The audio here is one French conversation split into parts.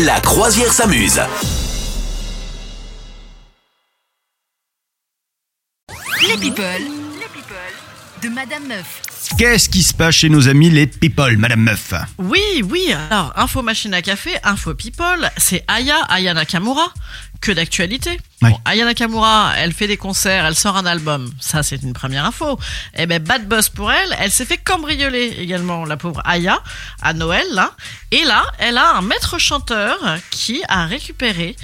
La croisière s'amuse. Les people. De Madame Meuf. Qu'est-ce qui se passe chez nos amis les people, Madame Meuf Oui, oui. Alors, info machine à café, info people, c'est Aya, Aya Nakamura. Que d'actualité. Ouais. Bon, Aya Nakamura, elle fait des concerts, elle sort un album. Ça, c'est une première info. Eh ben, bad buzz pour elle. Elle s'est fait cambrioler également, la pauvre Aya, à Noël, là. Et là, elle a un maître chanteur qui a récupéré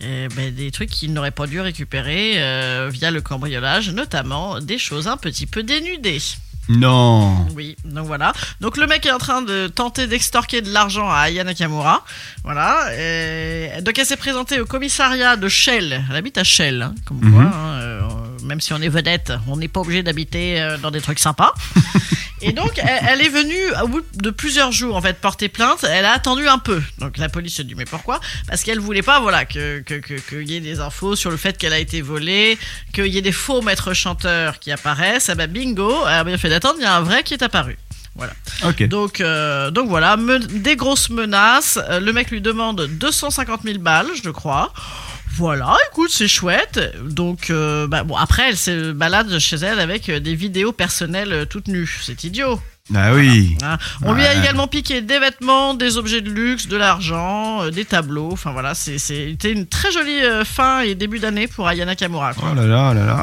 eh ben, des trucs qu'il n'aurait pas dû récupérer euh, via le cambriolage, notamment des choses un petit peu dénudées. Non. Oui, donc voilà. Donc le mec est en train de tenter d'extorquer de l'argent à Aya Nakamura. Voilà. Et donc elle s'est présentée au commissariat de Shell. Elle habite à Shell, hein, comme quoi. hein, euh, même si on est vedette, on n'est pas obligé d'habiter euh, dans des trucs sympas. Et donc elle, elle est venue au bout de plusieurs jours en fait porter plainte. Elle a attendu un peu. Donc la police se dit mais pourquoi? Parce qu'elle voulait pas voilà que que que- qu'il y ait des infos sur le fait qu'elle a été volée, qu'il y ait des faux maîtres chanteurs qui apparaissent. Ah bah bingo, elle a bien fait d'attendre. Il y a un vrai qui est apparu. Voilà. Ok. Donc, euh, donc voilà, me- des grosses menaces. Euh, Le mec lui demande 250 000 balles, je crois. Voilà, écoute, c'est chouette. Donc, euh, bah, bon, après, elle se balade chez elle avec euh, des vidéos personnelles euh, toutes nues. C'est idiot. Ah oui. hein. On lui a Ouais. également piqué des vêtements, des objets de luxe, de l'argent, euh, des tableaux. Enfin voilà, c'est- c'était une très jolie euh, fin et début d'année pour Ayana Kamura. quoi. Oh là là là là.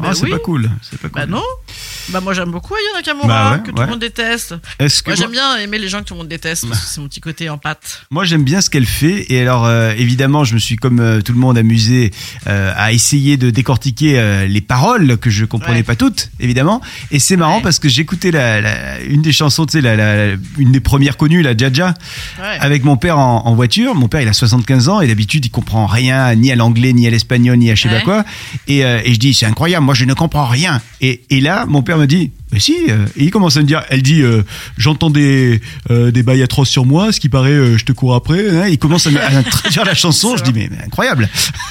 Bah Ah, c'est oui. pas cool. C'est pas cool. Bah non Bah moi j'aime beaucoup Ayana Kamura, Bah ouais, que tout ouais. le monde déteste. Est-ce que Moi moi, j'aime bien aimer les gens que tout le monde déteste, parce que c'est mon petit côté en pâte. moi, j'aime bien ce qu'elle fait et alors euh, évidemment je me suis comme euh, tout le monde amusé euh, à essayer de décortiquer les paroles que je comprenais Ouais. pas toutes évidemment et c'est marrant parce que j'écoutais la, la- une des chansons tu sais la, la- une des premières connues la Jaja avec mon père en, en voiture. Mon père, il a 75 ans et d'habitude, il comprend rien ni à l'anglais, ni à l'espagnol, ni à je sais pas quoi. Et, et je dis, c'est incroyable, moi, je ne comprends rien. Et, et là, mon père me dit, mais si. euh, Et il commence à me dire, elle dit, euh, j'entends des, euh, des bails atroces sur moi, ce qui paraît, euh, je te cours après. hein. Il commence à, à traduire la chanson. Je dis, mais, mais incroyable.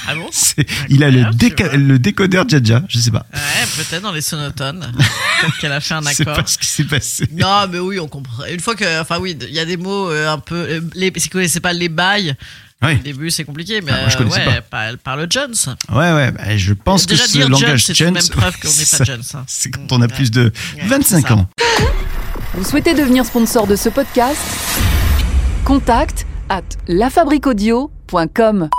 Ah bon C'est- il a le, déca- le décodeur Jaja, je sais pas. Ouais, peut-être dans les sonotones. peut-être qu'elle a fait un Je sais accord. pas ce qui s'est passé. Non, mais oui, on comprend. Une fois que, enfin oui, il y a des mots un peu, les, si vous connaissez pas les bails, Ouais, au début c'est compliqué, mais Ah, moi, je connaissais ouais, par- parle Jones. ouais, ouais. bah, je pense Déjà que ce dire langage Jones, c'est même preuve qu'on n'est pas Jones. hein. C'est quand on a plus de Ouais, 25 c'est ça. ans. Vous souhaitez devenir sponsor de ce podcast? Contact à lafabriquaudio.com.